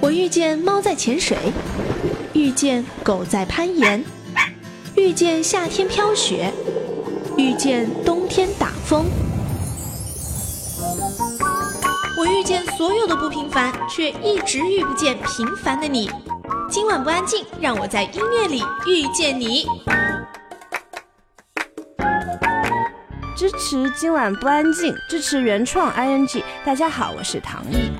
我遇见猫在潜水，遇见狗在攀岩，遇见夏天飘雪，遇见冬天打风。我遇见所有的不平凡，却一直遇不见平凡的你。今晚不安静，让我在音乐里遇见你。支持今晚不安静，支持原创 ing。大家好，我是唐毅。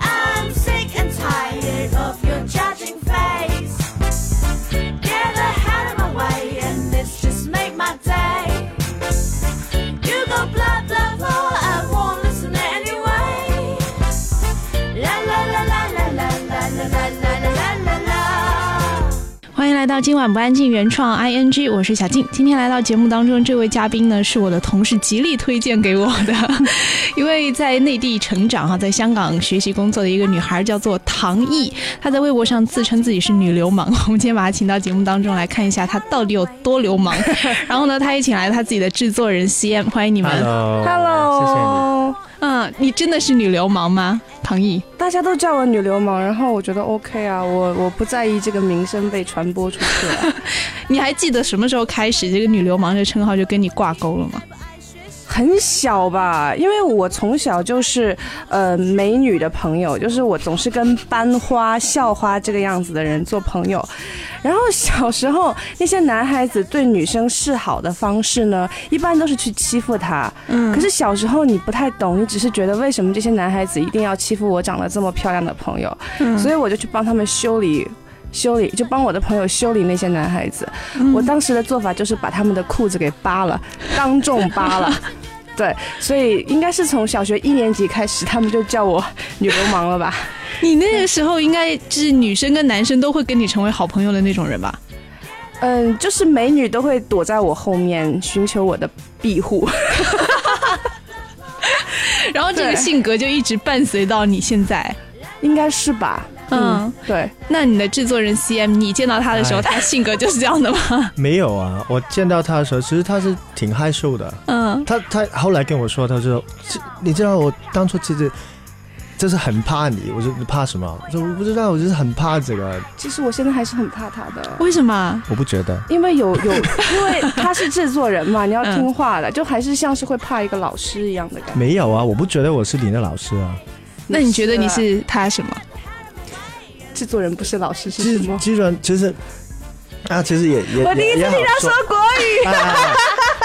来到今晚不安静原创 ing，我是小静。今天来到节目当中，这位嘉宾呢是我的同事极力推荐给我的，一位在内地成长哈，在香港学习工作的一个女孩，叫做唐毅。她在微博上自称自己是女流氓。我们今天把她请到节目当中来看一下她到底有多流氓。然后呢，她也请来了她自己的制作人 CM，欢迎你们。Hello，Hello，嗯，你真的是女流氓吗，唐毅？大家都叫我女流氓，然后我觉得 OK 啊，我我不在意这个名声被传播出去了。你还记得什么时候开始这个女流氓这称号就跟你挂钩了吗？很小吧，因为我从小就是呃美女的朋友，就是我总是跟班花、校花这个样子的人做朋友。然后小时候那些男孩子对女生示好的方式呢，一般都是去欺负她。嗯，可是小时候你不太懂，你只是觉得为什么这些男孩子一定要欺负我长得这么漂亮的朋友，所以我就去帮他们修理。修理就帮我的朋友修理那些男孩子，我当时的做法就是把他们的裤子给扒了，当众扒了。对，所以应该是从小学一年级开始，他们就叫我女流氓了吧？你那个时候应该是女生跟男生都会跟你成为好朋友的那种人吧？嗯，就是美女都会躲在我后面寻求我的庇护。然后这个性格就一直伴随到你现在。应该是吧？嗯，对，那你的制作人 CM，你见到他的时候，哎他性格就是这样的吗？没有啊，我见到他的时候，其实他是挺害羞的。嗯，他他后来跟我说，他说，这你知道我当初其实就是很怕你。我说你怕什么？我说我不知道，我就是很怕这个。其实我现在还是很怕他的。为什么？我不觉得，因为有有，因为他是制作人嘛，你要听话的，就还是像是会怕一个老师一样的感觉。没有啊，我不觉得我是你的老师啊。那你觉得你啊是他什么？制作人不是老师是既什么？制作人其实啊，其实也也我第一次听他说国语。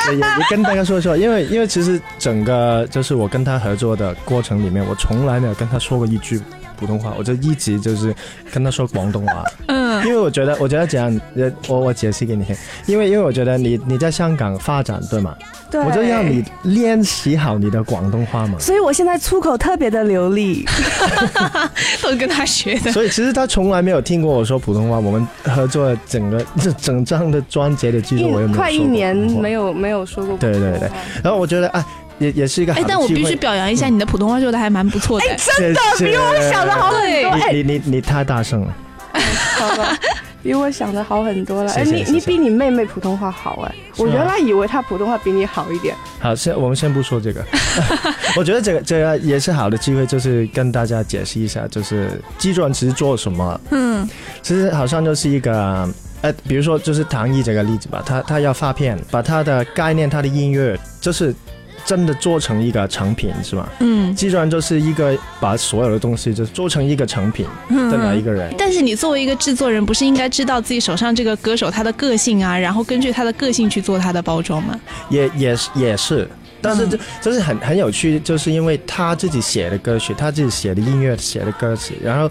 也也跟大家说一说，因为因为其实整个就是我跟他合作的过程里面，我从来没有跟他说过一句普通话，我就一直就是跟他说广东话。嗯，因为我觉得，我觉得这样，呃，我我解释给你听，因为因为我觉得你你在香港发展对吗？对，我就让你练习好你的广东话嘛。所以我现在出口特别的流利。都跟他学的。所以其实他从来没有听过我说普通话。我们合作的整个这 整张的专辑的记录，我也没有快一年没有没有说过对对对然后我觉得，哎，也也是一个哎。但我必须表扬一下，你的普通话说的还蛮不错的。哎真的比我想的好很多。哎，你你你你太大声了。好吧，比我想的好很多了。哎，你你比你妹妹普通话好哎，我原来以为她普通话比你好一点。好，先我们先不说这个，我觉得这个这个也是好的机会，就是跟大家解释一下，就是基专其实做什么。嗯其实好像就是一个，呃，比如说就是唐毅这个例子吧，他他要发片，把他的概念、他的音乐，就是真的做成一个成品，是吗？嗯基专就是一个把所有的东西就做成一个成品的哪一个人。但是你作为一个制作人，不是应该知道自己手上这个歌手他的个性啊，然后根据他的个性去做他的包装吗？也也是也是，但是这这是很很有趣，就是因为他自己写的歌曲，他自己写的音乐，写的歌词，然后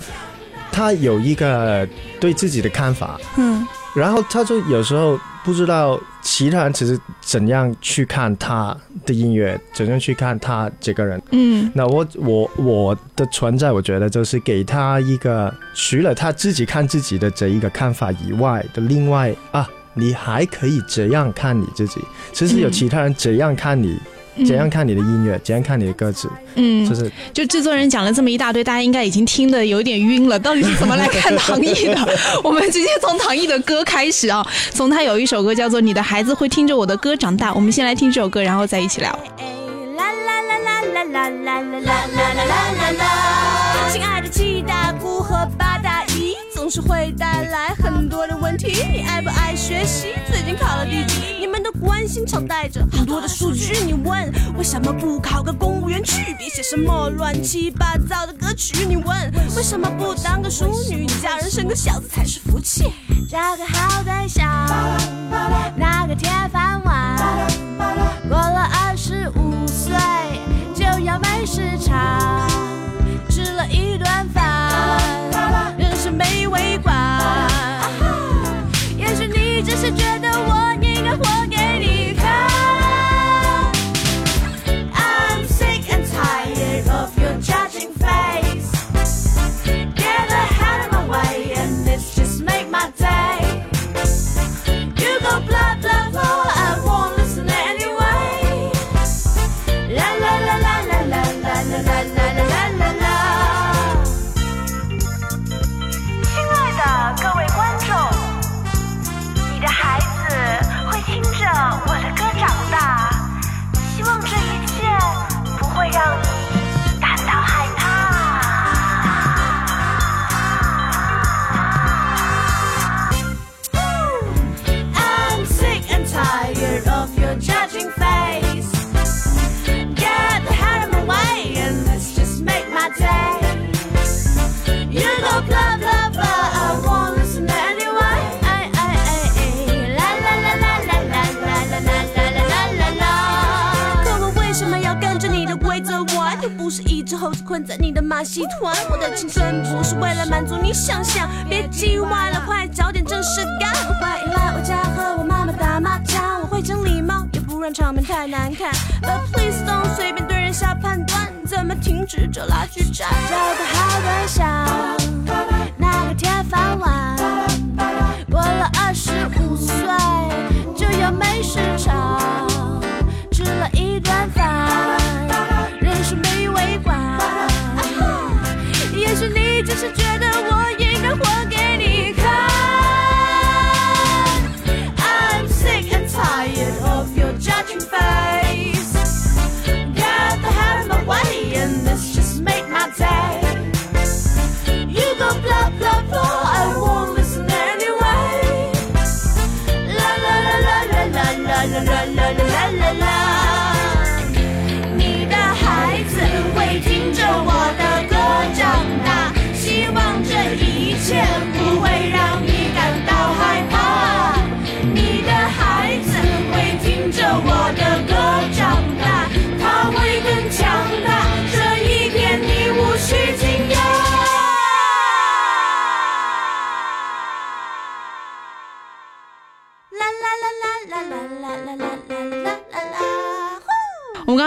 他有一个对自己的看法，嗯然后他就有时候不知道其他人其实怎样去看他的音乐，怎样去看他这个人。嗯那我我我的存在，我觉得就是给他一个除了他自己看自己的这一个看法以外的另外啊，你还可以怎样看你自己？其实有嗯其他人怎样看你，嗯怎样看你的音乐，怎样看你的歌词，嗯，就是就制作人讲了这么一大堆，大家应该已经听得有点晕了。到底是怎么来看唐毅的？我们直接从唐毅的歌开始啊，从他有一首歌叫做《你的孩子会听着我的歌长大》，我们先来听这首歌，然后再一起聊。啦啦啦啦啦啦啦啦啦啦啦啦总是会带来很多的问题。你爱不爱学习？最近考了第几？你们的关心常带着很多的数据。你问为什么不考个公务员去？别写什么乱七八糟的歌曲。你问为什么不当个淑女？嫁人生个小子才是福气。找个好对象，拿个铁饭碗。过了二十五岁就要没市场，在你的马戏团。我的青春不是为了满足你想象，别叽歪了，快找点正事干。欢迎来我家和我妈妈打麻将，我会讲礼貌，也不让场面太难看。But please don't 随便对人下判断，怎么停止这拉锯战？找个好对象，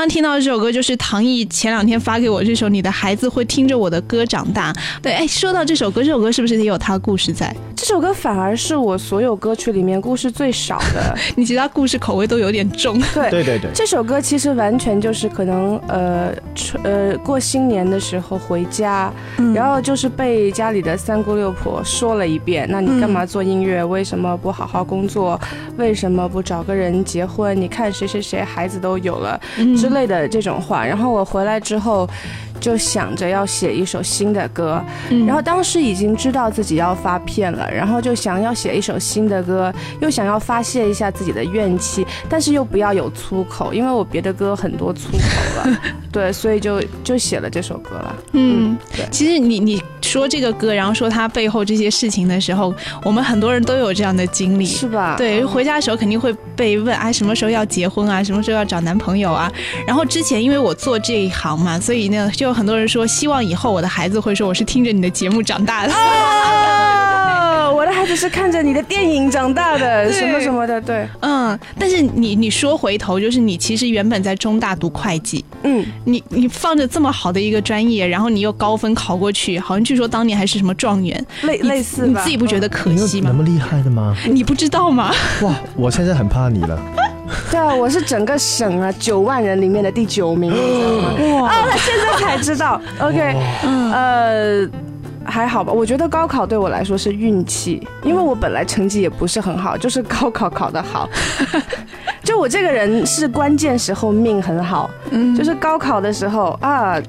刚刚听到这首歌，就是唐毅前两天发给我这首《你的孩子会听着我的歌长大》。对，哎，说到这首歌，这首歌是不是也有他故事在？这首歌反而是我所有歌曲里面故事最少的。你其他故事口味都有点重。对对对对，这首歌其实完全就是可能呃呃过新年的时候回家，然后就是被家里的三姑六婆说了一遍，那你干嘛做音乐？为什么不好好工作？为什么不找个人结婚？你看谁谁谁孩子都有了之类的这种话。然后我回来之后。就想着要写一首新的歌，然后当时已经知道自己要发片了，然后就想要写一首新的歌，又想要发泄一下自己的怨气，但是又不要有粗口，因为我别的歌很多粗口了，对，所以就就写了这首歌了。嗯，对其实你你说这个歌，然后说它背后这些事情的时候，我们很多人都有这样的经历。是吧？对，回家的时候肯定会被问，哎，什么时候要结婚啊？什么时候要找男朋友啊？然后之前因为我做这一行嘛，所以呢，就有很多人说，希望以后我的孩子会说我是听着你的节目长大的。哦，我的孩子是看着你的电影长大的，什么什么的，对，嗯，但是你你说回头，就是你其实原本在中大读会计，嗯，你你放着这么好的一个专业，然后你又高分考过去，好像据说当年还是什么状元，类类似吧，你自己不觉得可惜吗？那么厉害的吗？你不知道吗？哇，我现在很怕你了。对啊，我是整个省啊九万人里面的第九名，你知道吗？哦，他现在才知道。OK，呃。还好吧，我觉得高考对我来说是运气，因为我本来成绩也不是很好，就是高考考得好。就我这个人是关键时候命很好，就是高考的时候啊，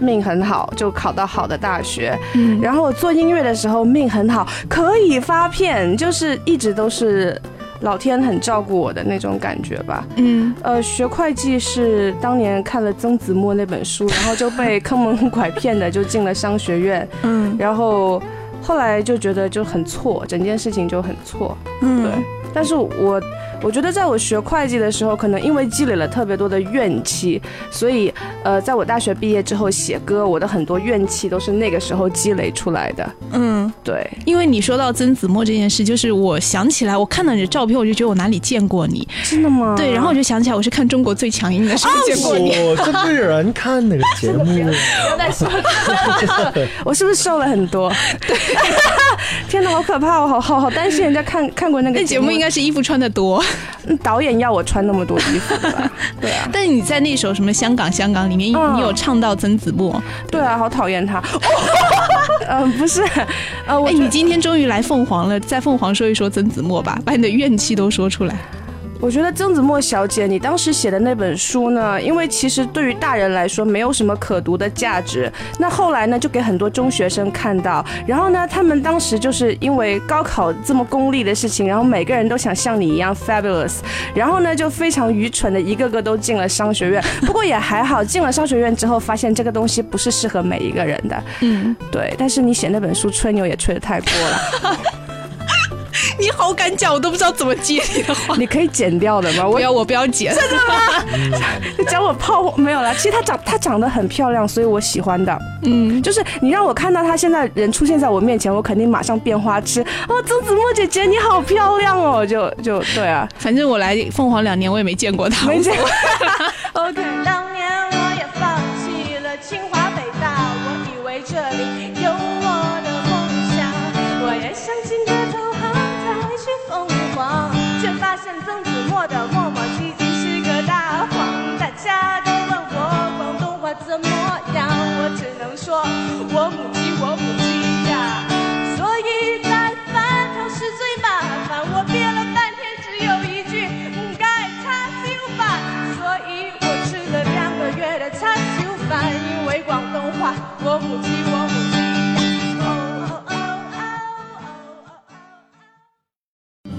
命很好，就考到好的大学。嗯，然后我做音乐的时候命很好，可以发片，就是一直都是老天很照顾我的那种感觉吧。嗯，呃，学会计是当年看了曾子墨那本书，然后就被坑蒙拐骗的就进了商学院，嗯。然后后来就觉得就很错，整件事情就很错。嗯，对，但是我我觉得在我学会计的时候，可能因为积累了特别多的怨气，所以呃，在我大学毕业之后写歌，我的很多怨气都是那个时候积累出来的。嗯，对，因为你说到曾子墨这件事，就是我想起来，我看到你的照片，我就觉得我哪里见过你。真的吗？对，然后我就想起来，我是看《中国最强音》的时候见过你。哦，这不有人看那个节目？我 是不是瘦了很多？对，天哪，好可怕！我好好好担心人家看看过那个那节目应该是衣服穿的多，嗯导演要我穿那么多衣服的吧？对啊，但你在那首什么《香港香港》里面，嗯你有唱到曾子墨。对啊，好讨厌他。嗯、不是，呃，我哎，你今天终于来凤凰了，在凤凰说一说曾子墨吧，把你的怨气都说出来。我觉得曾子墨小姐，你当时写的那本书呢，因为其实对于大人来说没有什么可读的价值，那后来呢就给很多中学生看到，然后呢他们当时就是因为高考这么功利的事情，然后每个人都想像你一样 fabulous，然后呢就非常愚蠢的一个个都进了商学院，不过也还好，进了商学院之后发现这个东西不是适合每一个人的，嗯，对，但是你写那本书吹牛也吹得太过了，你好敢讲，我都不知道怎么接你的话。你可以剪掉的吗？我不要，我不要剪。你讲我泡没有啦，其实她长她长得很漂亮，所以我喜欢的。嗯，就是你让我看到她现在人出现在我面前，我肯定马上变花痴。哦，曾子墨姐姐你好漂亮哦，就就对啊，反正我来凤凰两年，我也没见过她。没见过。OK，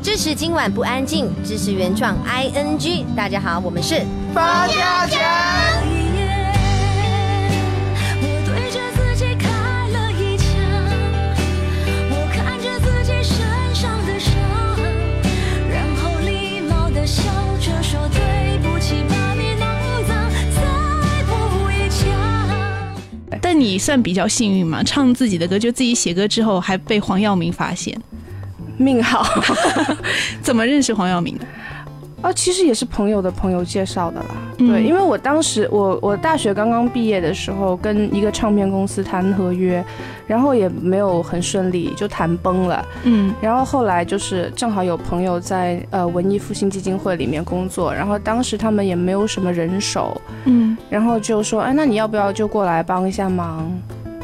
支持今晚不安静，支持原创 ing。大家好，我们是方家强。你算比较幸运嘛，唱自己的歌，就自己写歌之后还被黄耀明发现。命好 怎么认识黄耀明的？啊，其实也是朋友的朋友介绍的啦。嗯对，因为我当时我我大学刚刚毕业的时候，跟一个唱片公司谈合约，然后也没有很顺利，就谈崩了。嗯然后后来就是正好有朋友在呃文艺复兴基金会里面工作，然后当时他们也没有什么人手，嗯然后就说，哎，那你要不要就过来帮一下忙？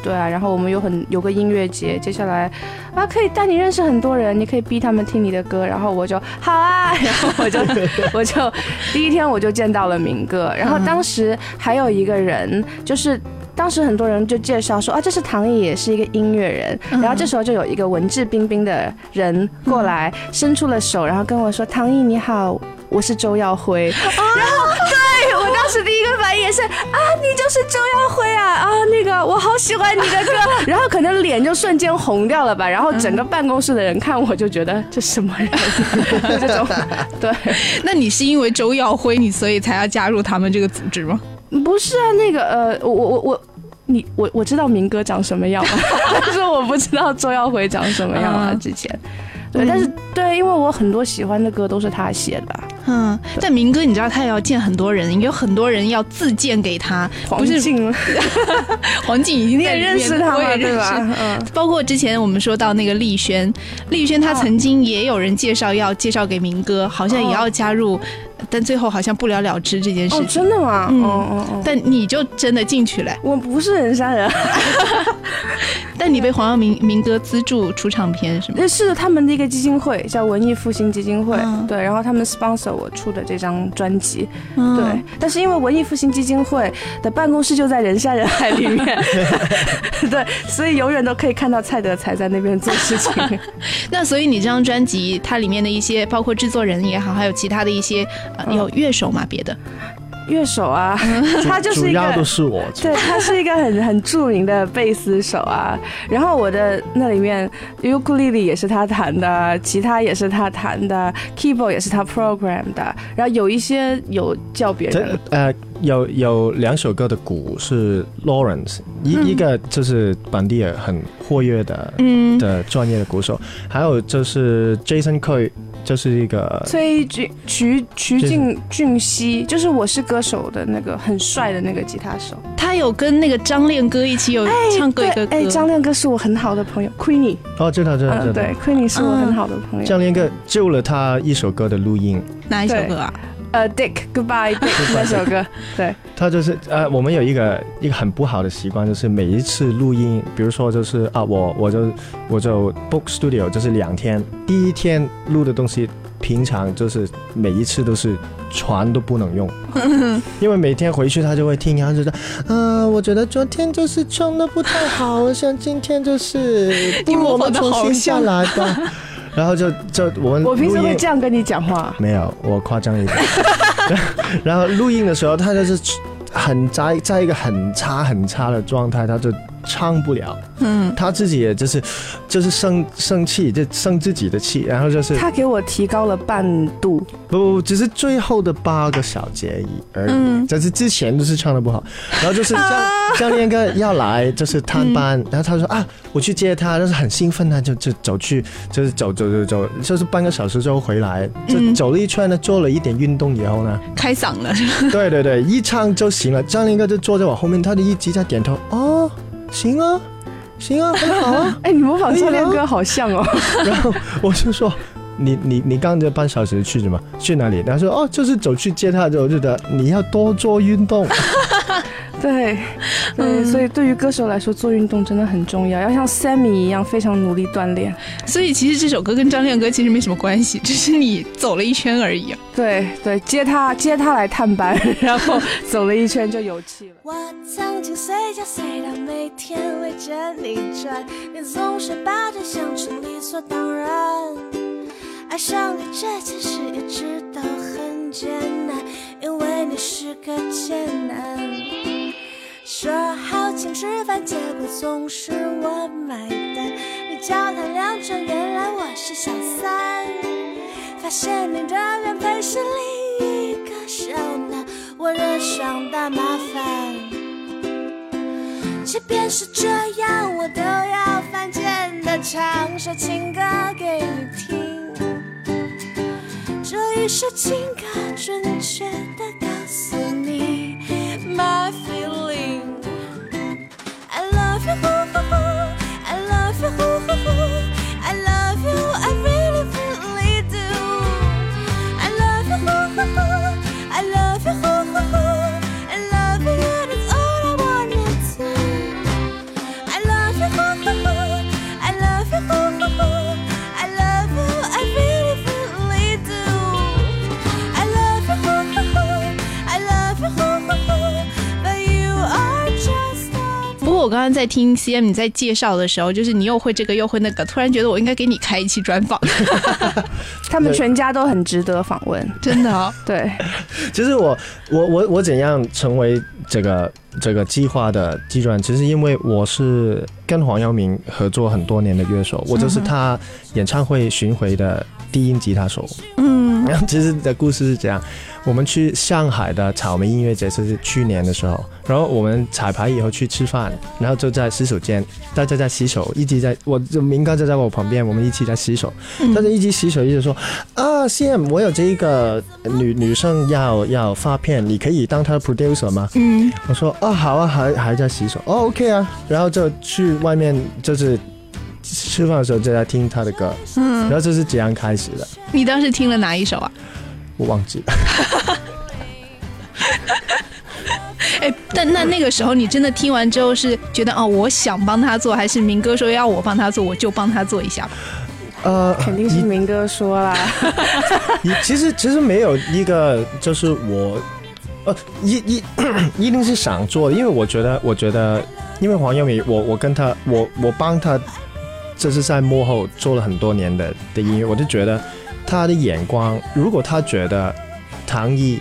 对啊，然后我们有很有个音乐节，接下来啊可以带你认识很多人，你可以逼他们听你的歌，然后我就好啊，然后我就 我就第一天我就见到了明哥，然后当时还有一个人就是。当时很多人就介绍说啊，这是唐毅，也是一个音乐人。然后这时候就有一个文质彬彬的人过来，伸出了手，然后跟我说：“唐毅你好，我是周耀辉。” 然后对我当时第一个反应也是啊，你就是周耀辉啊啊，那个我好喜欢你的歌。然后可能脸就瞬间红掉了吧，然后整个办公室的人看我就觉得这什么人，就 这种对。那你是因为周耀辉，你所以才要加入他们这个组织吗？不是啊，那个呃，我我我。你我我知道明哥长什么样，但是我不知道周耀辉长什么样啊。嗯之前，对，但是对，因为我很多喜欢的歌都是他写的，嗯，但明哥，你知道他也要见很多人，有很多人要自荐给他，黄不是静，黄静已经在认识他吗？我也认识对吧？嗯，包括之前我们说到那个丽轩，丽轩她曾经也有人介绍要介绍给明哥，好像也要加入但最后好像不了了之这件事哦，情。真的吗？嗯。哦哦哦，但你就真的进去了，我不是人山人。海，但你被黄耀明明哥资助出唱片是吗？呃是他们的一个基金会，叫文艺复兴基金会，嗯。对，然后他们 sponsor 我出的这张专辑，嗯。对，但是因为文艺复兴基金会的办公室就在人山人海里面，对，所以永远都可以看到蔡德才在那边做事情。那所以你这张专辑它里面的一些，包括制作人也好，还有其他的一些有乐手吗，别的，乐手啊，他就是一主要都。是我。对他是一个很 很著名的贝斯手啊，然后我的那里面尤克里里也是他弹的，吉他也是他弹的，keyboard 也是他 program 的，然后有一些有叫别人呃有有两首歌的鼓是 Lawrence，一、一个就是本地的很活跃的、嗯，的专业的鼓手，还有就是 Jason Coy，就是一个崔俊徐徐俊俊熙，就是我是歌手的那个很帅的那个吉他手，他有跟那个张恋哥一起有唱过一个歌，哎，张恋哥是我很好的朋友，Queenie，哦，知道知道知道，嗯，对，Queenie 是我很好的朋友。张恋歌救了他一首歌的录音，哪一首歌啊？呃，Dick Goodbye Dick 那首歌，对，他就是呃，我们有一个一个很不好的习惯，就是每一次录音，比如说就是啊，我我就我就 book studio 就是两天，第一天录的东西，平常就是每一次都是全都不能用，因为每天回去他就会听，然后就说，啊，我觉得昨天就是唱的不太好，像今天就是 我们重新下来吧。然后就就我们我平时会这样跟你讲话，没有，我夸张一点。然后录音的时候，他就是很在在一个很差很差的状态，他就唱不了。嗯，他自己也就是就是生生气，就生自己的气，然后就是他给我提高了半度，不不不，只是最后的八个小节而已。嗯。但是之前就是唱的不好，然后就是教教练哥要来就是探班，然后他说啊，我去接他，但是很兴奋啊，就就走去，就是走走走走，就是半个小时之后回来，就嗯。走了一圈呢，做了一点运动以后呢，开嗓了，对对对，一唱就行了。教练哥就坐在我后面，他就一直在点头，哦，行啊，行啊，很好啊。哎，你模仿教练哥好像哦，然后我就说。你你你刚这半小时去什么？去哪里？他说哦，就是走去接他的时候，就觉得你要多做运动。对，对，所以对于歌手来说，做运动真的很重要，要像 Sammy 一样非常努力锻炼。所以其实这首歌跟张亮哥其实没什么关系，只是你走了一圈而已啊。对对，接他接他来探班，然后走了一圈就有气了。我曾经随叫随到，每天围着你转，你总是把这想成理所当然。爱上你这件事一直都很艰难，因为你是个贱男。说好请吃饭，结果总是我买单。你脚踏两船，原来我是小三。发现你的原配是另一个小男，我惹上大麻烦。即便是这样，我都要犯贱的唱首情歌给你听。是情感准确的答。刚刚在听 CM 你在介绍的时候，就是你又会这个又会那个，突然觉得我应该给你开一期专访，他们全家都很值得访问。真的哦。对，其实我我我我怎样成为这个这个计划的基转？其实因为我是跟黄耀明合作很多年的乐手，我就是他演唱会巡回的低音吉他手。嗯，其实的故事是这样，我们去上海的草莓音乐节是去年的时候，然后我们彩排以后去吃饭，然后就在洗手间，大家在洗手，一直在，我就明哥就在我旁边，我们一起在洗手，大家一直洗手，一直说啊，CM，我有这一个女女生要要发片，你可以当她的 producer 吗？嗯，我说啊好啊，还还在洗手，哦 OK 啊，然后就去外面就是吃饭的时候就在听他的歌，嗯然后这是这样开始的。你当时听了哪一首啊？我忘记了。哎，但那那个时候你真的听完之后是觉得哦，我想帮他做，还是明哥说要我帮他做，我就帮他做一下吧？呃，肯定是明哥说啦。你其实其实没有一个，就是我，呃，一一 一定是想做，因为我觉得，我觉得，因为黄耀明，我我跟他，我我帮他，这是在幕后做了很多年的的音乐，我就觉得他的眼光，如果他觉得唐毅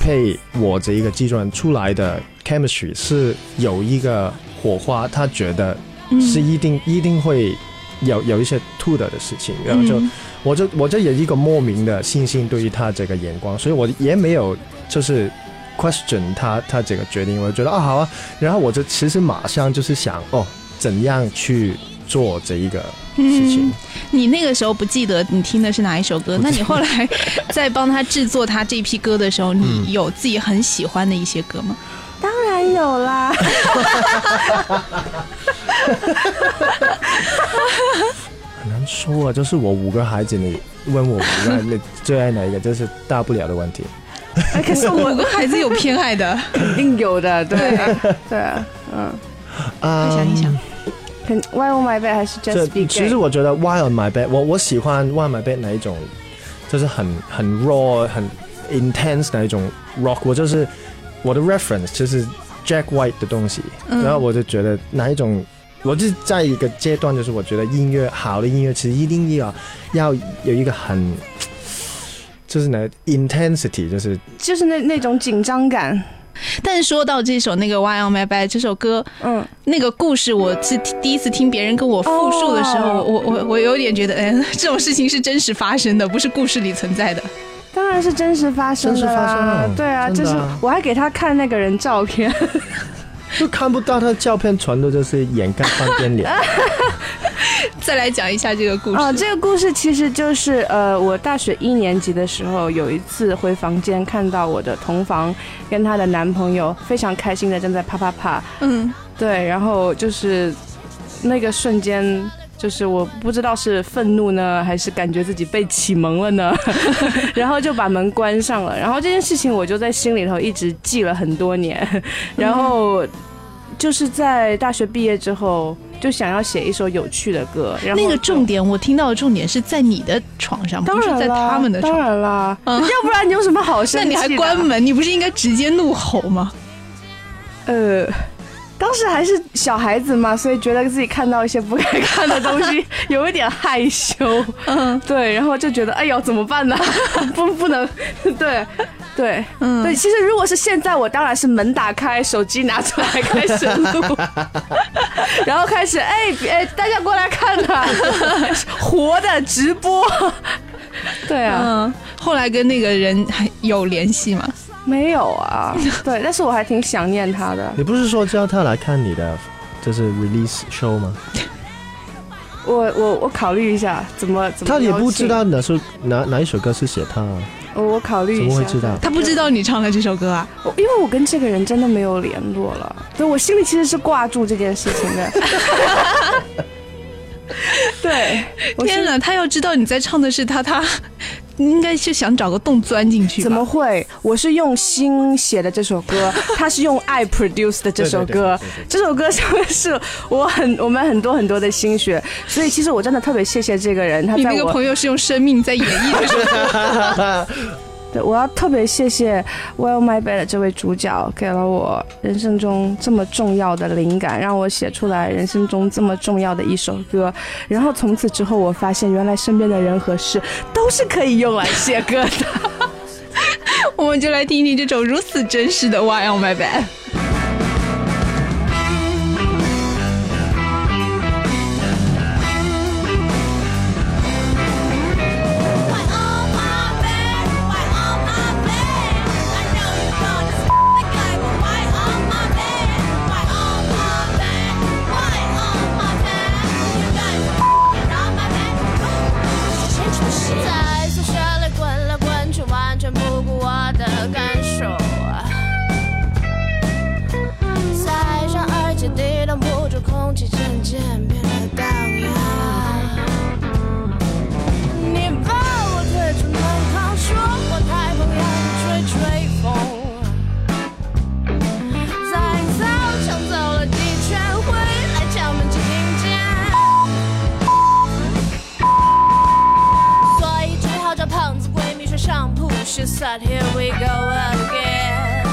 配我这一个制作人出来的 chemistry 是有一个火花，他觉得是一定、一定会有有一些吐的的事情，然后就。嗯我就我就有一个莫名的信心对于他这个眼光，所以我也没有就是 question 他他这个决定，我就觉得啊好啊，然后我就其实马上就是想哦怎样去做这一个事情。嗯你那个时候不记得你听的是哪一首歌？那你后来在帮他制作他这批歌的时候，你有自己很喜欢的一些歌吗？当然有啦，很难说啊，就是我五个孩子，你问我五个你最爱哪一个，这是大不了的问题。哎可是五个孩子有偏爱的，肯定有的，对对啊，嗯，啊想一想，肯 Why on my bed 还是 Just Be 其 Gay？实我觉得 Why on my bed，我我喜欢 Why on my bed 哪一种，就是很很 raw、很 intense 哪一种 rock。我就是我的 reference 就是 Jack White 的东西，嗯然后我就觉得哪一种，我就在一个阶段，就是我觉得音乐好的音乐其实一定要要有一个很。就是那 intensity，就是就是那那种紧张感，但是说到这首那个《Why on My Bed》这首歌，嗯，那个故事，我是第一次听别人跟我复述的时候，哦我我我有点觉得，哎，这种事情是真实发生的，不是故事里存在的。当然是真实发生的真实发生啦，对啊，就是我还给他看那个人照片，就看不到他的照片，全都就是掩盖半边脸。再来讲一下这个故事。啊，这个故事其实就是呃，我大学一年级的时候，有一次回房间看到我的同房跟她的男朋友非常开心的正在啪啪啪，嗯，对，然后就是那个瞬间。就是我不知道是愤怒呢，还是感觉自己被启蒙了呢，然后就把门关上了。然后这件事情我就在心里头一直记了很多年，然后就是在大学毕业之后，就想要写一首有趣的歌。然后那个重点，我听到的重点是在你的床上，不是在他们的床。然啦，嗯要不然你有什么好生那气那？你还关？门？你不是应该直接怒吼吗？呃，当时还是小孩子嘛，所以觉得自己看到一些不该看的东西，有一点害羞。嗯对，然后就觉得，哎呦，怎么办呢？不，不能，对。对，嗯对，其实如果是现在，我当然是门打开，手机拿出来开始录，然后开始，哎哎，大家过来看呐、活的直播。对啊，嗯，后来跟那个人还有联系吗？没有啊，对，但是我还挺想念他的。你不是说叫他来看你的就是 release show 吗？我我我考虑一下怎么怎么。他也不知，道哪首哪哪一首歌是写他啊，我我考虑一下。怎么会知道？他不知道你唱了这首歌啊？我因为我跟这个人真的没有联络了，对我心里其实是挂住这件事情的。对，天哪，他要知道你在唱的是他，他应该是想找个洞钻进去？怎么会？我是用心写的这首歌，他是用爱 produce 的这首歌对对对对对。这首歌上面是我很我们很多很多的心血，所以其实我真的特别谢谢这个人，他你那个在我朋友是用生命在演绎这首歌，我要特别谢谢《Well My Bed》这位主角，给了我人生中这么重要的灵感，让我写出来人生中这么重要的一首歌。然后从此之后，我发现原来身边的人和事都是可以用来写歌的。我们就来听听这种如此真实的《Why on My Bed》。here we go again.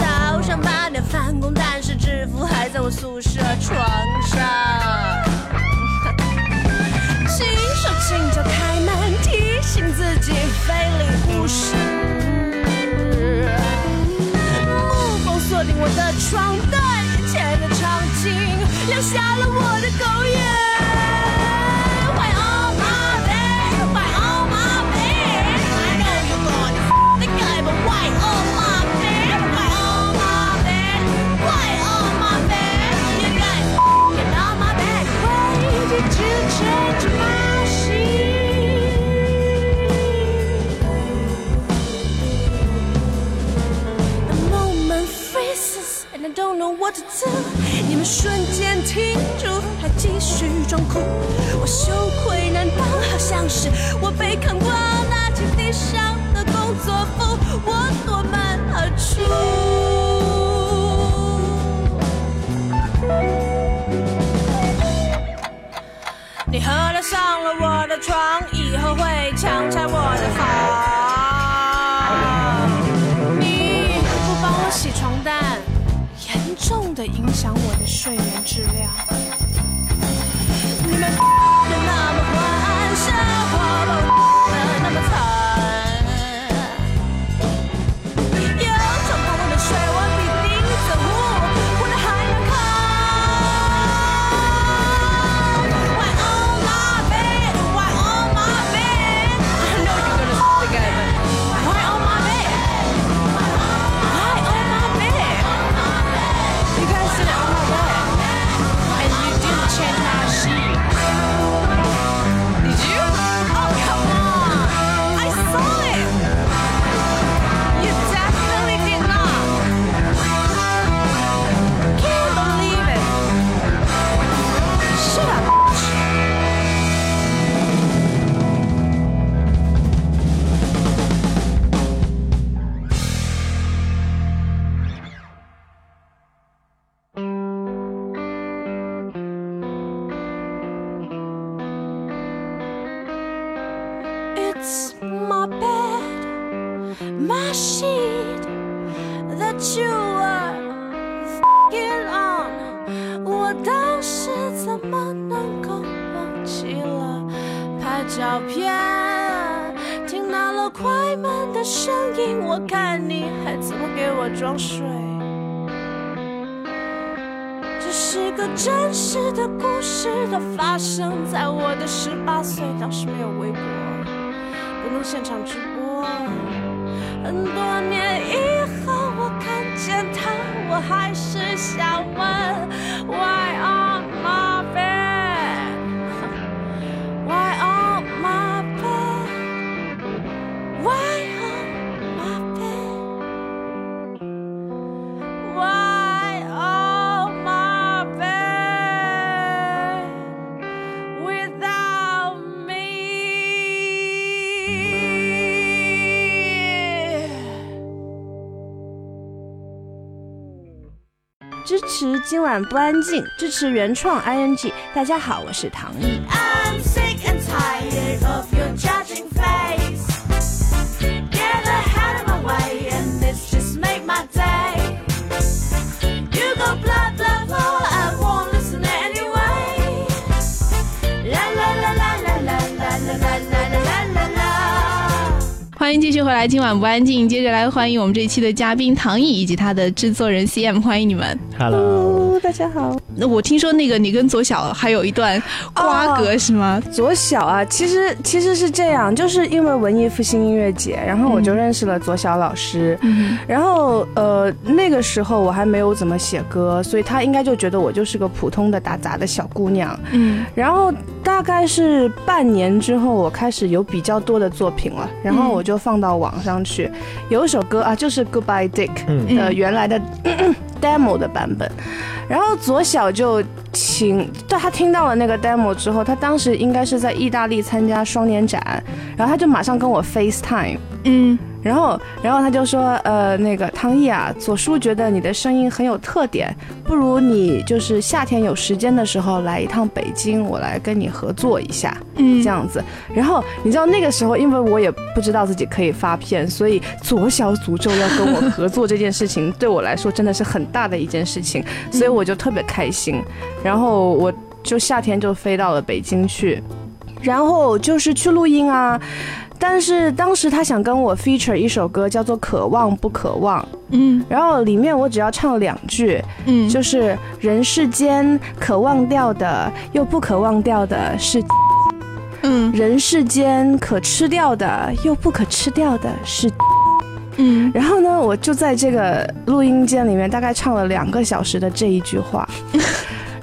早上八点返工但是制服还在我宿舍床上。轻手请脚开门提醒自己非礼勿视。目光锁定我的床单眼前的场景留下了我 and I don't know what to do。你们瞬间停住，还继续装酷。我羞愧难当，好像是我被看光，拿起地上的工作服，我夺门而出。你喝了上了我的床，以后会强拆我的房。重的影响我的睡眠质量。支持今晚不安静，支持原创 ing。大家好，我是唐毅。续回来，今晚不安静。接着来欢迎我们这一期的嘉宾唐毅以及他的制作人 CM，欢迎你们。Hello，哦，大家好。那我听说那个你跟左小还有一段瓜葛、是吗？左小啊，其实其实是这样，就是因为文艺复兴音乐节，然后我就认识了左小老师，嗯然后呃那个时候我还没有怎么写歌，所以他应该就觉得我就是个普通的打杂的小姑娘。嗯然后大概是半年之后，我开始有比较多的作品了，然后我就放到网上去。有一首歌啊，就是 Goodbye Dick 嗯的原来的 demo 的版本，然后左小就请，对他听到了那个 demo 之后，他当时应该是在意大利参加双年展，然后他就马上跟我 FaceTime。嗯然后，然后他就说，呃，那个汤毅啊，左叔觉得你的声音很有特点，不如你就是夏天有时间的时候来一趟北京，我来跟你合作一下，嗯这样子。然后你知道那个时候，因为我也不知道自己可以发片，所以左小诅咒要跟我合作这件事情，对我来说真的是很大的一件事情，所以我就特别开心。然后我就夏天就飞到了北京去。然后就是去录音啊，但是当时他想跟我 feature 一首歌，叫做《渴望不渴望》，嗯然后里面我只要唱两句，嗯，就是人世间可忘掉的又不可忘掉的是，嗯人世间可吃掉的又不可吃掉的是。嗯然后呢，我就在这个录音间里面大概唱了两个小时的这一句话。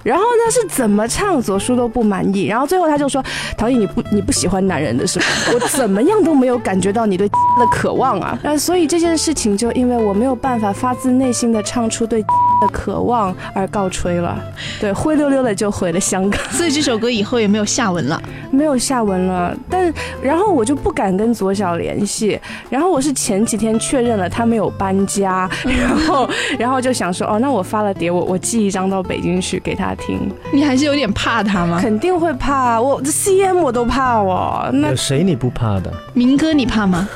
然后呢，是怎么唱左叔都不满意。然后最后他就说：“陶艺，你不你不喜欢男人的是吗？我怎么样都没有感觉到你对 的渴望啊。”那所以这件事情就因为我没有办法发自内心的唱出对的渴望而告吹了。对，灰溜溜的就回了香港，所以这首歌以后也没有下文了。没有下文了。但然后我就不敢跟左小联系。然后我是前几天确认了他没有搬家，然后然后就想说：“哦，那我发了碟，我我寄一张到北京去给他听。”你还是有点怕他吗？肯定会怕，我 CM 我都怕我，那有谁你不怕的？明哥你怕吗？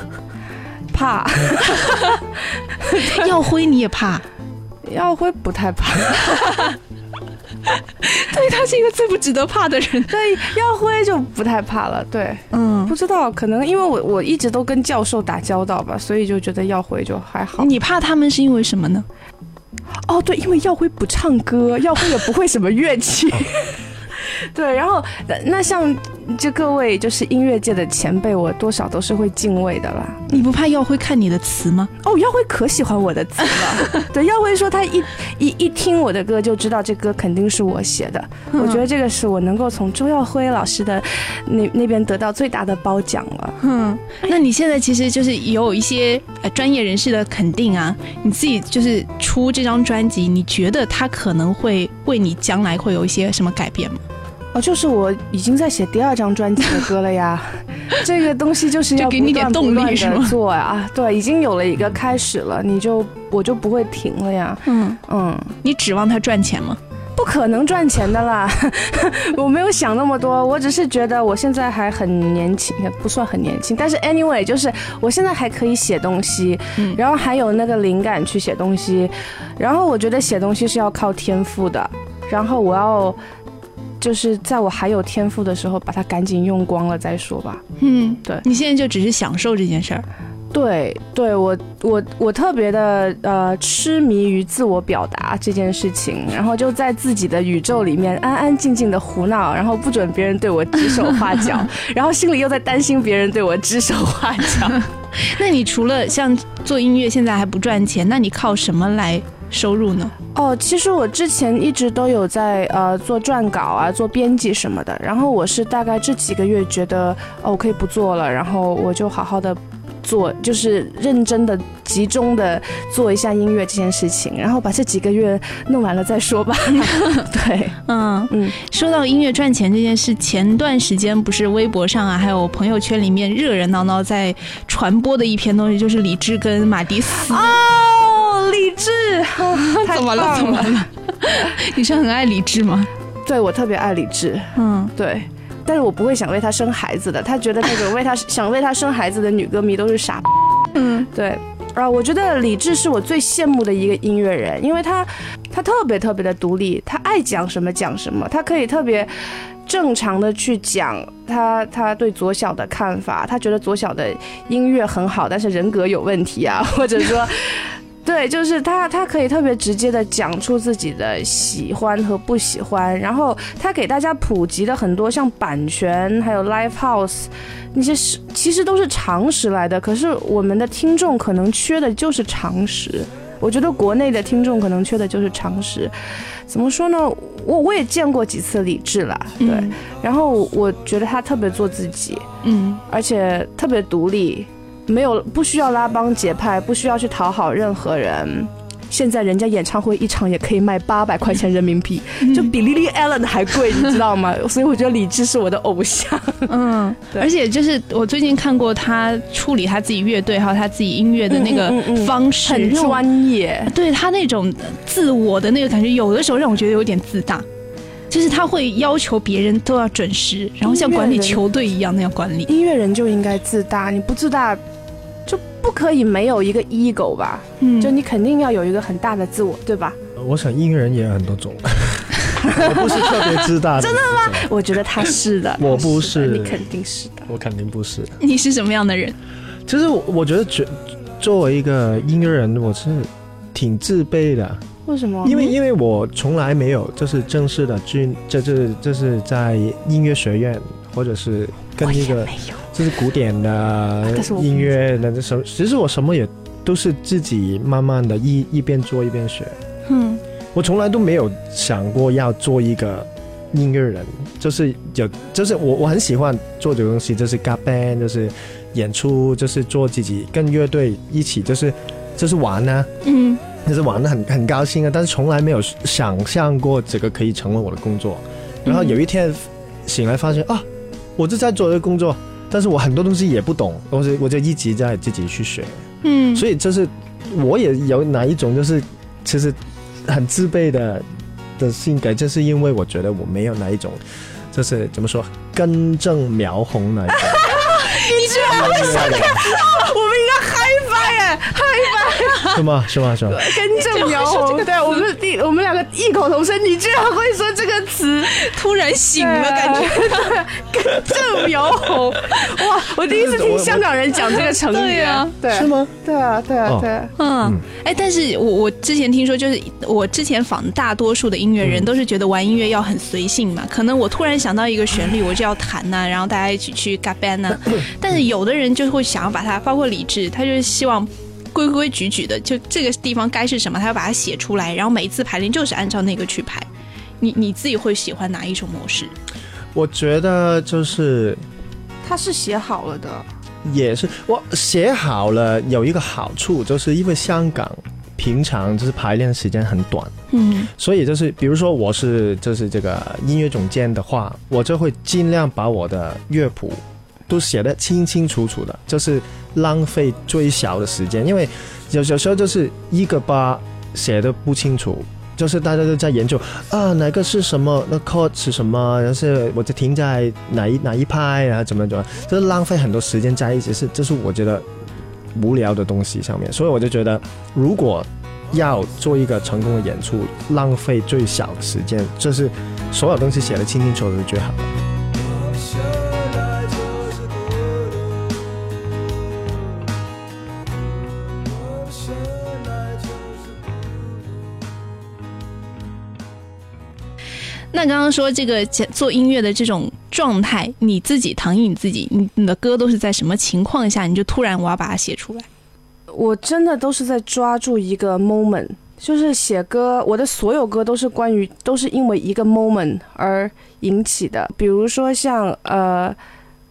怕耀辉你也怕？耀辉不太怕，对他是一个最不值得怕的人。对耀辉就不太怕了，对，嗯，不知道可能因为我我一直都跟教授打交道吧，所以就觉得耀辉就还好。你怕他们是因为什么呢？哦，对，因为耀辉不唱歌，耀辉也不会什么乐器。对，然后那那像这各位就是音乐界的前辈，我多少都是会敬畏的啦。你不怕耀辉看你的词吗？哦，耀辉可喜欢我的词了。对，耀辉说他一一一听我的歌就知道这歌肯定是我写的。我觉得这个是我能够从周耀辉老师的那那边得到最大的褒奖了。嗯，那你现在其实就是有一些呃专业人士的肯定啊，你自己就是出这张专辑，你觉得他可能会为你将来会有一些什么改变吗？哦，就是我已经在写第二张专辑的歌了呀。这个东西就是要就给你点动力不断地是吗做呀，对，已经有了一个开始了，你就我就不会停了呀。嗯，嗯。你指望它赚钱吗？不可能赚钱的啦，我没有想那么多，我只是觉得我现在还很年轻，也不算很年轻，但是 anyway，就是我现在还可以写东西，嗯然后还有那个灵感去写东西，然后我觉得写东西是要靠天赋的，然后我要就是在我还有天赋的时候，把它赶紧用光了再说吧。嗯，对你现在就只是享受这件事儿。对，对我我我特别的呃痴迷于自我表达这件事情，然后就在自己的宇宙里面安安静静的胡闹，然后不准别人对我指手画脚，然后心里又在担心别人对我指手画脚。那你除了像做音乐，现在还不赚钱，那你靠什么来收入呢？哦，其实我之前一直都有在呃做撰稿啊，做编辑什么的，然后我是大概这几个月觉得哦我可以不做了，然后我就好好的。做就是认真的、集中的做一下音乐这件事情，然后把这几个月弄完了再说吧。对，嗯嗯，说到音乐赚钱这件事，前段时间不是微博上啊，还有朋友圈里面热热闹闹在传播的一篇东西，就是李志跟马迪斯。哦，理智，怎么了？怎么了？你是很爱理智吗？对我特别爱理智，嗯，对，但是我不会想为他生孩子的。他觉得那种为他想为他生孩子的女歌迷都是傻。嗯，对。啊，我觉得李志是我最羡慕的一个音乐人，因为他他特别特别的独立，他爱讲什么讲什么，他可以特别正常的去讲他他对左小的看法，他觉得左小的音乐很好，但是人格有问题啊，或者说。对，就是他，他可以特别直接的讲出自己的喜欢和不喜欢，然后他给大家普及的很多像版权还有 live house 那些是其实都是常识来的，可是我们的听众可能缺的就是常识。我觉得国内的听众可能缺的就是常识。怎么说呢？我我也见过几次李志了，对，嗯然后我觉得他特别做自己，嗯而且特别独立，没有不需要拉帮结派，不需要去讨好任何人。现在人家演唱会一场也可以卖八百块钱人民币，就比 Lily Allen 还贵，你知道吗？所以我觉得李志是我的偶像。嗯，而且就是我最近看过他处理他自己乐队还有他自己音乐的那个方式，很专业。对他那种自我的那个感觉，有的时候让我觉得有点自大。就是他会要求别人都要准时，然后像管理球队一样那样管理。音乐人就应该自大，你不自大，就不可以没有一个 ego 吧？嗯就你肯定要有一个很大的自我，对吧？我想音乐人也有很多种，我不是特别自大的。真的吗？我觉得他是的，我不是是你肯定是的。我肯定不是。你是什么样的人？其实我我觉得觉作为一个音乐人，我是挺自卑的，为什么？因为因为我从来没有就是正式的去，就是就是在音乐学院或者是跟一个没有。就是古典的音乐的什么，其实我什么也都是自己慢慢的一一边做一边学。嗯，我从来都没有想过要做一个音乐人，就是有，就是我我很喜欢做这个东西，就是嘎 band，就是演出，就是做自己跟乐队一起，就是就是玩呢、嗯，就是玩的很很高兴啊，但是从来没有想象过这个可以成为我的工作。然后有一天醒来发现啊，我就在做这个工作，但是我很多东西也不懂，我就我就一直在自己去学。嗯，所以就是我也有哪一种就是其实很自卑的的性格，就是因为我觉得我没有哪一种就是怎么说根正苗红那一种。你居然会想这个，我们应该嗨翻耶！是吗？是吗？是吗？根正苗红，对我们第我们两个异口同声，你居然会说这个词，突然醒了，感觉。根正苗红，哇！我第一次听香港人讲这个成语，对啊，对，是吗？对啊，对啊哦，对啊，嗯，哎，但是我我之前听说，就是我之前访大多数的音乐人都是觉得玩音乐要很随性嘛，可能我突然想到一个旋律，我就要弹呐、然后大家一起去嘎 band 呐、但是有的人就会想要把它，包括李志，他就是希望。规规矩矩的，就这个地方该是什么，他要把它写出来，然后每一次排练就是按照那个去排。你你自己会喜欢哪一种模式？我觉得就是他是写好了的，也是我写好了有一个好处，就是因为香港平常就是排练时间很短。嗯所以就是，比如说我是就是这个音乐总监的话，我就会尽量把我的乐谱都写得清清楚楚的，就是浪费最小的时间，因为有有时候就是一个八写的不清楚。就是大家都在研究啊，哪个是什么，那 cot 是什么，然后是我就停在哪一哪一拍，然后怎么怎么，就是浪费很多时间在一起，是这是我觉得无聊的东西上面，所以我就觉得，如果要做一个成功的演出，浪费最小的时间，就是所有东西写的清清楚楚是最好那刚刚说这个做音乐的这种状态，你自己唐毅你自己，你你的歌都是在什么情况下，你就突然我要把它写出来？我真的都是在抓住一个 moment，就是写歌，我的所有歌都是关于，都是因为一个 moment 而引起的。比如说像呃。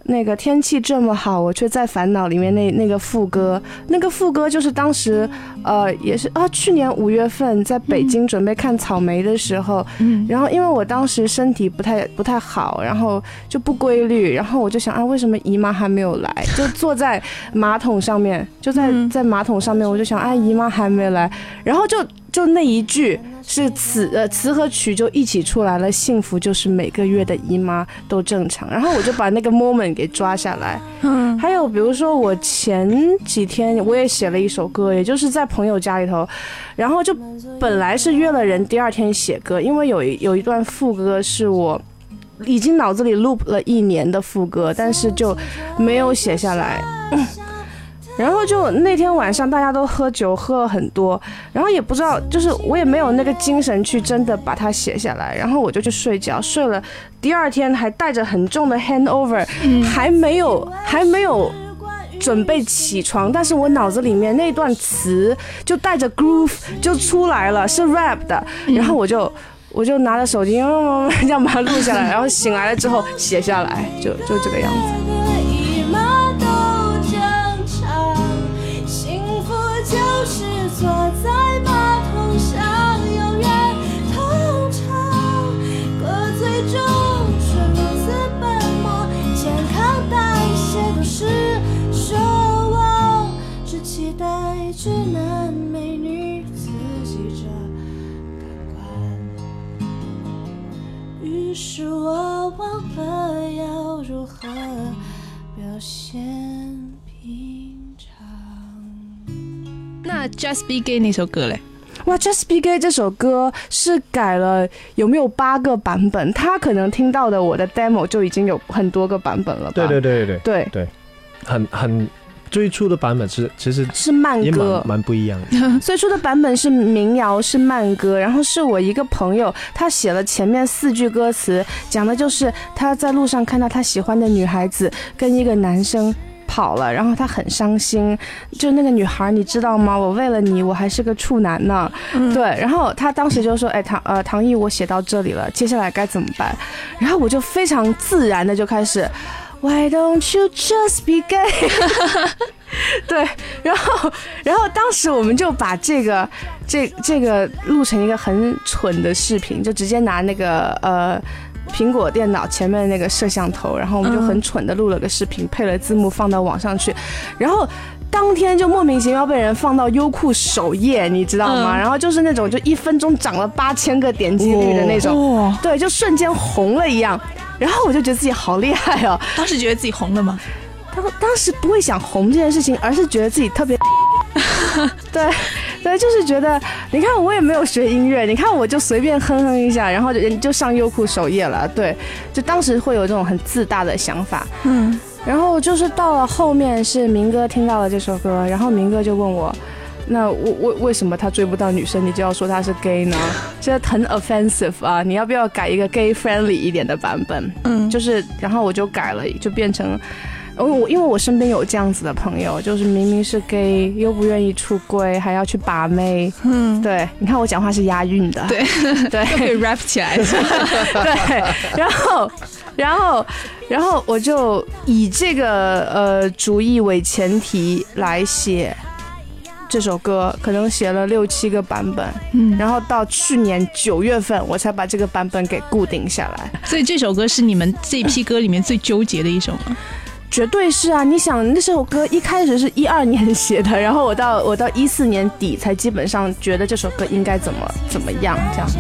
那个天气这么好，我却在烦恼里面那那个副歌，那个副歌就是当时，呃，也是啊，去年五月份在北京准备看草莓的时候，嗯。然后因为我当时身体不太不太好，然后就不规律，然后我就想啊，为什么姨妈还没有来？就坐在马桶上面，就在嗯。在马桶上面，我就想啊，姨妈还没来，然后就就那一句是词呃词和曲就一起出来了，幸福就是每个月的姨妈都正常，然后我就把那个 moment 给抓下来。嗯还有比如说我前几天我也写了一首歌，也就是在朋友家里头，然后就本来是约了人第二天写歌，因为有一有一段副歌是我。已经脑子里 loop 了一年的副歌，但是就没有写下来。然后就那天晚上大家都喝酒，喝了很多，然后也不知道，就是我也没有那个精神去真的把它写下来，然后我就去睡觉，睡了。第二天还带着很重的 handover，、还没有还没有准备起床，但是我脑子里面那段词就带着 groove 就出来了，是 rap 的，然后我就。我就拿着手机，嗯，这样把它录下来，然后醒来了之后写下来，就就这个样子。那 Just Be Gay 那首歌嘞？哇，Just Be Gay 这首歌是改了有没有八个版本？他可能听到的我的 demo 就已经有很多个版本了吧？对对对对对对，很很最初的版本是其实是慢歌。蛮不一样的。最初的版本是民谣，是慢歌，然后是我一个朋友，他写了前面四句歌词，讲的就是他在路上看到他喜欢的女孩子跟一个男生。跑了，然后他很伤心，就那个女孩，你知道吗？我为了你，我还是个处男呢。对，然后他当时就说：“哎，唐呃唐毅，我写到这里了，接下来该怎么办？”然后我就非常自然的就开始，Why don't you just be gay？对，然后，然后当时我们就把这个这这个录成一个很蠢的视频，就直接拿那个呃苹果电脑前面的那个摄像头，然后我们就很蠢的录了个视频，配了字幕放到网上去，然后。当天就莫名其妙被人放到优酷首页，你知道吗？嗯然后就是那种就一分钟涨了八千个点击率的那种，哇，对，就瞬间红了一样。然后我就觉得自己好厉害哦，当时觉得自己红了吗？当当时不会想红这件事情，而是觉得自己特别，对对，就是觉得，你看我也没有学音乐，你看我就随便哼哼一下，然后就就上优酷首页了，对，就当时会有这种很自大的想法，嗯，然后就是到了后面是明哥听到了这首歌，然后明哥就问我。那为为为什么他追不到女生，你就要说他是 gay 呢？这很 offensive 啊！你要不要改一个 gay friendly 一点的版本？嗯就是，然后我就改了，就变成，因为我因为我身边有这样子的朋友，就是明明是 gay 又不愿意出柜，还要去把妹。嗯，对，你看我讲话是押韵的。对，对就可以 rap 起来。对，然后，然后，然后我就以这个呃主意为前提来写这首歌，可能写了六七个版本，嗯，然后到去年九月份我才把这个版本给固定下来。所以这首歌是你们这批歌里面最纠结的一首吗？绝对是啊！你想那首歌一开始是一二年写的，然后我到我到一四年底才基本上觉得这首歌应该怎么怎么样这样。子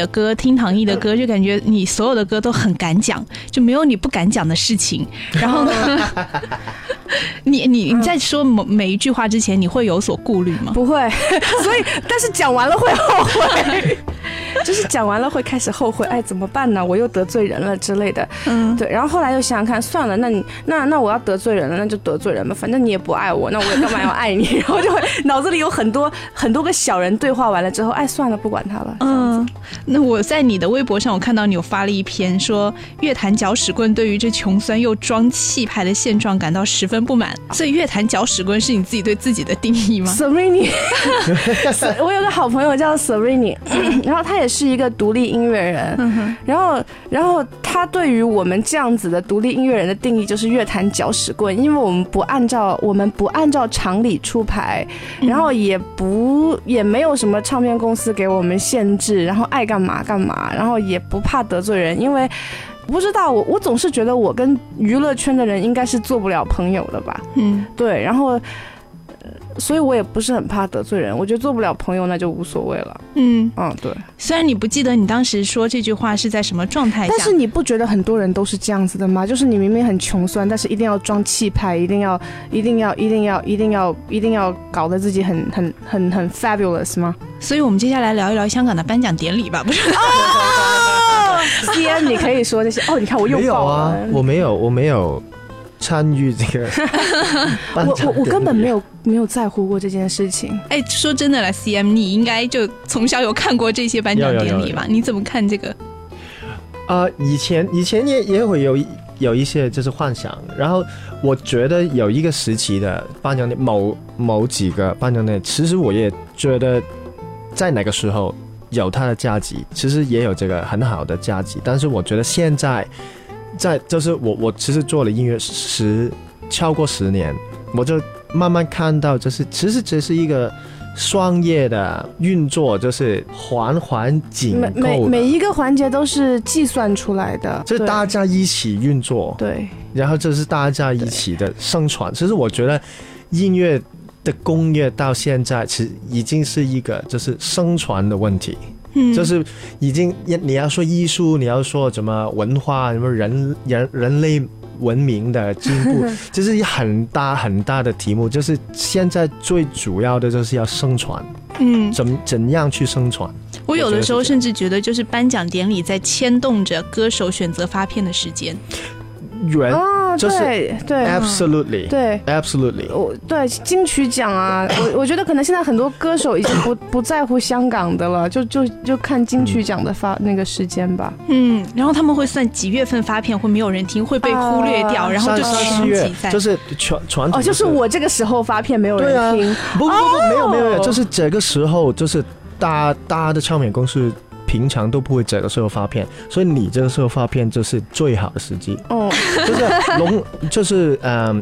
的歌，听唐毅的歌，就感觉你所有的歌都很敢讲，就没有你不敢讲的事情。然后呢，你你你在说某每一句话之前，你会有所顾虑吗？不会，所以但是讲完了会后悔，就是讲完了会开始后悔，哎，怎么办呢？我又得罪人了之类的。嗯，对，然后后来又想想看，算了，那你那那我要得罪人了，那就得罪人吧，反正你也不爱我，那我也干嘛要爱你？然后就会脑子里有很多很多个小人对话完了之后，哎，算了，不管他了。嗯，那我在你的微博上，我看到你有发了一篇说，乐坛搅屎棍对于这穷酸又装气派的现状感到十分不满。所以，乐坛搅屎棍是你自己对自己的定义吗？s e r e n i 我有个好朋友叫 s e r e n i 然后他也是一个独立音乐人，嗯，然后，然后他对于我们这样子的独立音乐人的定义就是乐坛搅屎棍，因为我们不按照我们不按照常理出牌，然后也不也没有什么唱片公司给我们限制，然后爱干嘛干嘛，然后也不怕得罪人，因为不知道我我总是觉得我跟娱乐圈的人应该是做不了朋友的吧，嗯，对，然后。呃所以我也不是很怕得罪人，我觉得做不了朋友那就无所谓了。嗯，嗯，对。虽然你不记得你当时说这句话是在什么状态下，但是你不觉得很多人都是这样子的吗？就是你明明很穷酸，但是一定要装气派，一定要，一定要，一定要，一定要，一定要搞得自己很很很很 fabulous 吗？所以我们接下来聊一聊香港的颁奖典礼吧，不是？哦，C N，你可以说这些哦。你看我又没有啊，我没有，我没有参与这个 颁我我我根本没有没有在乎过这件事情。哎，说真的了，CM，你应该就从小有看过这些颁奖有有有典礼吧？你怎么看这个？啊、以前以前也也会有有一些就是幻想，然后我觉得有一个时期的颁奖典某某几个颁奖典礼，其实我也觉得在哪个时候有它的价值，其实也有这个很好的价值，但是我觉得现在在就是我我其实做了音乐十超过十年，我就慢慢看到，就是其实这是一个。商业的运作就是环环紧每扣的，每每一个环节都是计算出来的，就是大家一起运作，对然后这是大家一起的生存。其实我觉得音乐的工业到现在其实已经是一个就是生存的问题，嗯，就是已经你你要说艺术，你要说什么文化，什么人人人类。文明的进步，这是一很大很大的题目。就是现在最主要的就是要生存，嗯，怎怎样去生存？我有的时候甚至觉得，就是颁奖典礼在牵动着歌手选择发片的时间。原哦，就是对对 absolutely 对。absolutely 我对金曲奖啊，我我觉得可能现在很多歌手已经不 不在乎香港的了，就就就看金曲奖的发那个时间吧。嗯，然后他们会算几月份发片会没有人听，会被忽略掉，啊然后就三全四月挤在。就是传传统哦，就是我这个时候发片没有人听，不不不没有没有没有，哦就是这个时候就是大大的唱片公司平常都不会这个时候发片，所以你这个时候发片就是最好的时机，哦，就是龙 就是嗯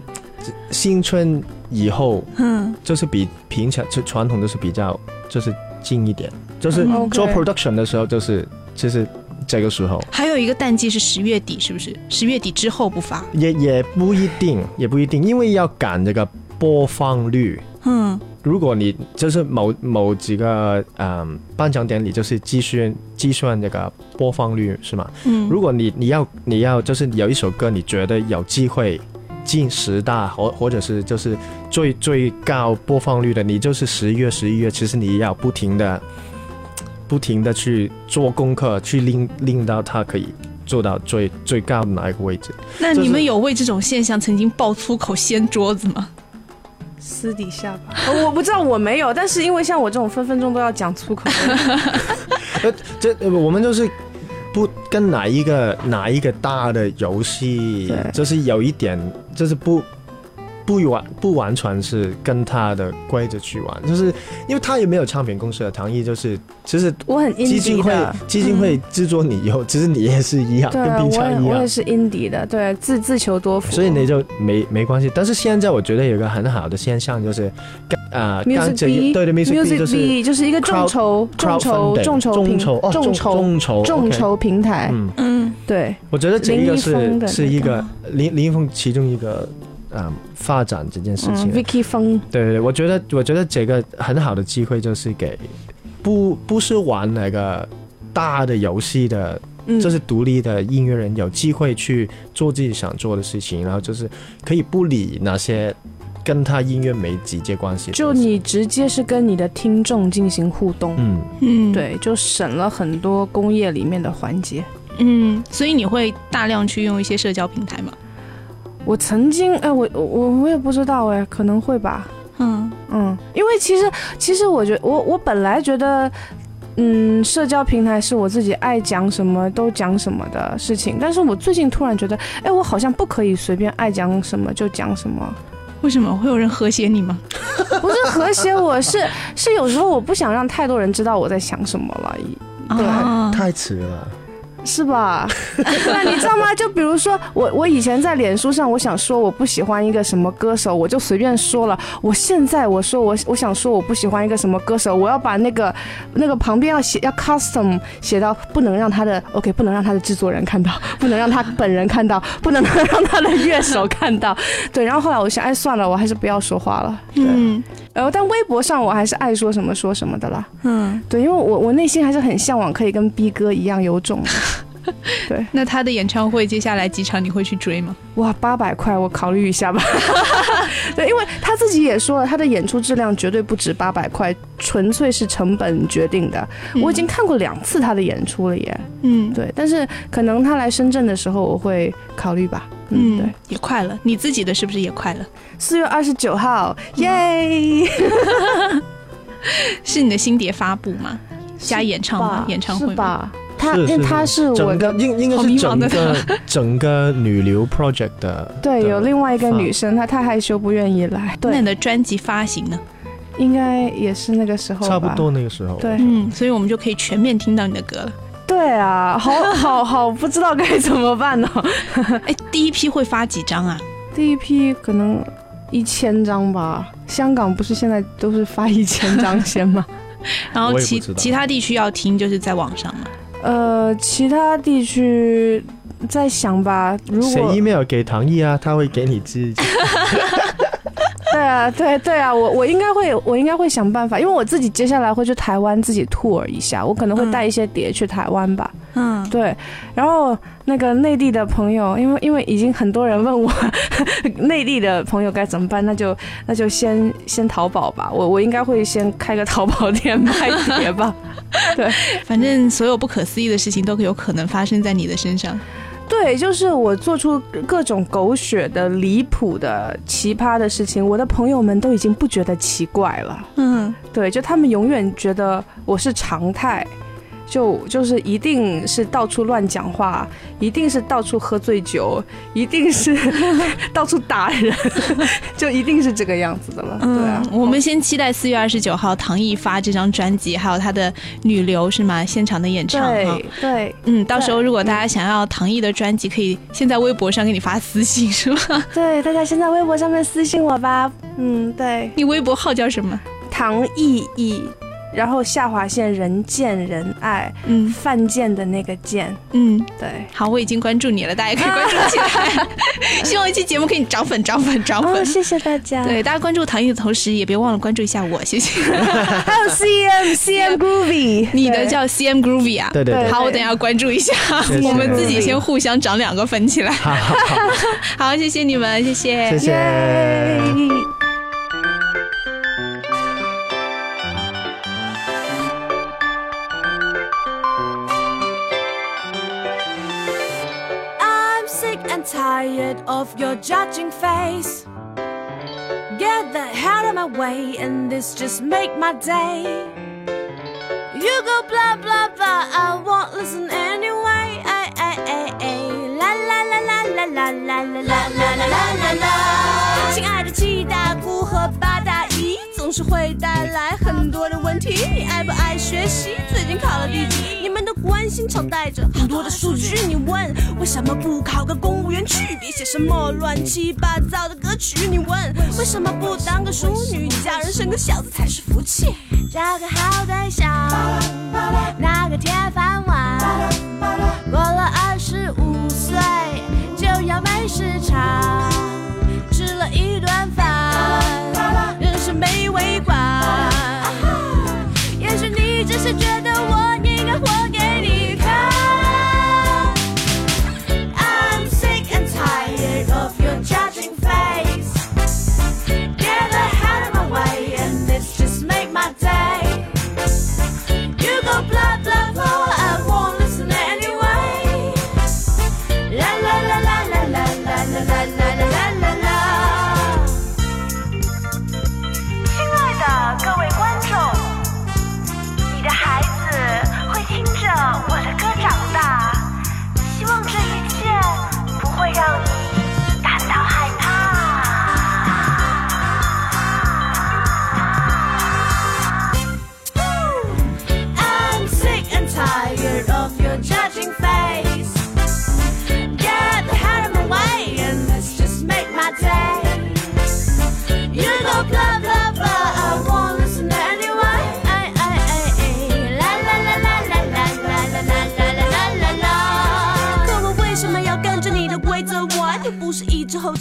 新春以后嗯就是比平常就传统都是比较就是近一点，就是做 production 的时候就是就是这个时候。还有一个淡季是十月底，是不是？十月底之后不发。也也不一定，也不一定，因为要赶这个播放率。嗯如果你就是某某几个嗯颁奖典礼，就是计算计算这个播放率是吗？嗯，如果你你要你要就是有一首歌，你觉得有机会进十大，或或者是就是最最高播放率的，你就是十月十一月，其实你要不停的不停的去做功课，去令令到它可以做到最最高的哪一个位置。那你们有为这种现象曾经爆粗口掀桌子吗？私底下吧，呃我不知道我没有，但是因为像我这种分分钟都要讲粗口的人，呃，这呃我们就是不跟哪一个哪一个大的游戏，就是有一点，就是不不完不完全是跟他的规则去玩，就是因为他也没有唱片公司的同意，就是其实我很基金会。基金会制作你以后，其实你也是一样，跟平我常一样。也我也。是 indie 的，对，自自求多福。所以你就没没关系，但是现在我觉得有一个很好的现象就是，啊，刚 music 这一 B 对对 music B 就是 B 就是一个众筹众筹众筹平众筹哦众筹众筹众筹平台，嗯，嗯。对，我觉得这一个是是一个林林一峰其中一个嗯发展这件事情嗯。，Vicky 风，对对对，我觉得我觉得这个很好的机会就是给不不是玩那个大的游戏的，嗯，就是独立的音乐人有机会去做自己想做的事情，然后就是可以不理那些跟他音乐没直接关系就。你直接是跟你的听众进行互动，嗯，嗯，对，就省了很多工业里面的环节。嗯，所以你会大量去用一些社交平台吗？我曾经，哎，我我我也不知道，哎，可能会吧，嗯。嗯，因为其实其实我觉我我本来觉得，嗯，社交平台是我自己爱讲什么都讲什么的事情，但是我最近突然觉得，哎，我好像不可以随便爱讲什么就讲什么，为什么？会有人和谐你吗？不是和谐我，是是有时候我不想让太多人知道我在想什么了，哦太迟了。是吧？那你知道吗？就比如说我，我以前在脸书上，我想说我不喜欢一个什么歌手，我就随便说了。我现在我说我我想说我不喜欢一个什么歌手，我要把那个那个旁边要写要 custom 写到不能让他的 OK，不能让他的制作人看到，不能让他本人看到，不能让他的乐手看到。对，然后后来我想，哎，算了，我还是不要说话了。对，嗯呃，但微博上我还是爱说什么说什么的啦。嗯，对，因为我我内心还是很向往可以跟逼哥一样有种的。对，那他的演唱会接下来几场你会去追吗？哇，八百块，我考虑一下吧。对，因为他自己也说了，他的演出质量绝对不止八百块，纯粹是成本决定的。我已经看过两次他的演出了耶。嗯对，但是可能他来深圳的时候，我会考虑吧。嗯，对嗯，，也快了，你自己的是不是也快了？四月二十九号，耶！是你的新碟发布吗？加演唱吗？演唱会吧？他是因为他是我整的个应应该好是整迷茫的个 整个女流 project 的。对，有另外一个女生，她太害羞不愿意来。那你，的专辑发行呢？应该也是那个时候。差不多那个时候。对嗯，所以我们就可以全面听到你的歌了。对啊，好好好，不知道该怎么办呢。哎，第一批会发几张啊？第一批可能一千张吧，香港不是现在都是发一千张先吗？然后其其他地区要听就是在网上嘛。呃，其他地区在想吧，如写果 email 给唐毅啊，他会给你寄。对啊，对对啊，我我应该会，我应该会想办法，因为我自己接下来会去台湾自己 tour 一下，我可能会带一些碟去台湾吧。嗯，对，然后那个内地的朋友，因为因为已经很多人问我 内地的朋友该怎么办，那就那就先先淘宝吧，我我应该会先开个淘宝店卖碟吧。对 反正所有不可思议的事情都有可能发生在你的身上。对，就是我做出各种狗血的、离谱的、奇葩的事情，我的朋友们都已经不觉得奇怪了。嗯，对，就他们永远觉得我是常态，就就是一定是到处乱讲话，一定是到处喝醉酒，一定是 到处打人，就一定是这个样子的了。对啊，我们先期待四月二十九号唐毅发这张专辑，还有他的女流是吗？现场的演唱哈对。对嗯，到时候如果大家想要唐毅的专辑，可以先在微博上给你发私信，是吗？对，大家先在微博上面私信我吧。嗯，对，你微博号叫什么？唐毅毅，然后下划线人见人爱，嗯犯贱的那个贱，嗯，对。好，我已经关注你了，大家也可以关注起来。希望一期节目可以涨粉、涨粉、涨粉。哦，谢谢大家。对，大家关注唐毅的同时，也别忘了关注一下我，谢谢。还有 CM CM Groovy，你的叫 CM Groovy 啊？对对对，好，我等一下关注一下，谢谢我们自己先互相涨两个粉起来。好好好，好，谢谢你们，谢谢，谢谢。And tired of your judging face. Get the hell out of my way, and this just make my day. You go blah blah blah, I won't listen anyway. Ay, ay, ay, ay. La la la la la la la la la la la la la 总是会带来很多的问题。你爱不爱学习？最近考了第几？你们的关心常带着很多的数据。你问为什么不考个公务员去？别写什么乱七八糟的歌曲。你问为什么不当个淑女？嫁人生个小子才是福气。找个好对象，拿个铁饭碗。过了二十五岁就要没市场，吃了一顿饭，人生没围观。也许你只是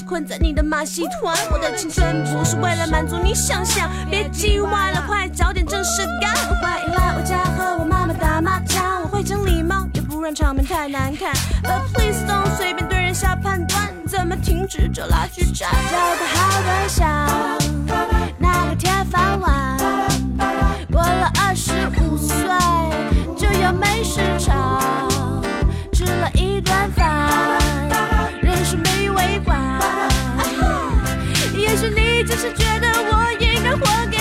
困在你的马戏团。我的青春不是为了满足你想象，别叽歪了，快找点正事干。欢迎来我家和我妈妈打麻将，我会讲礼貌，也不让场面太难看。But please don't 随便对人下判断，怎么停止这拉锯战？找个好对象，拿个铁饭碗。是觉得我应该活该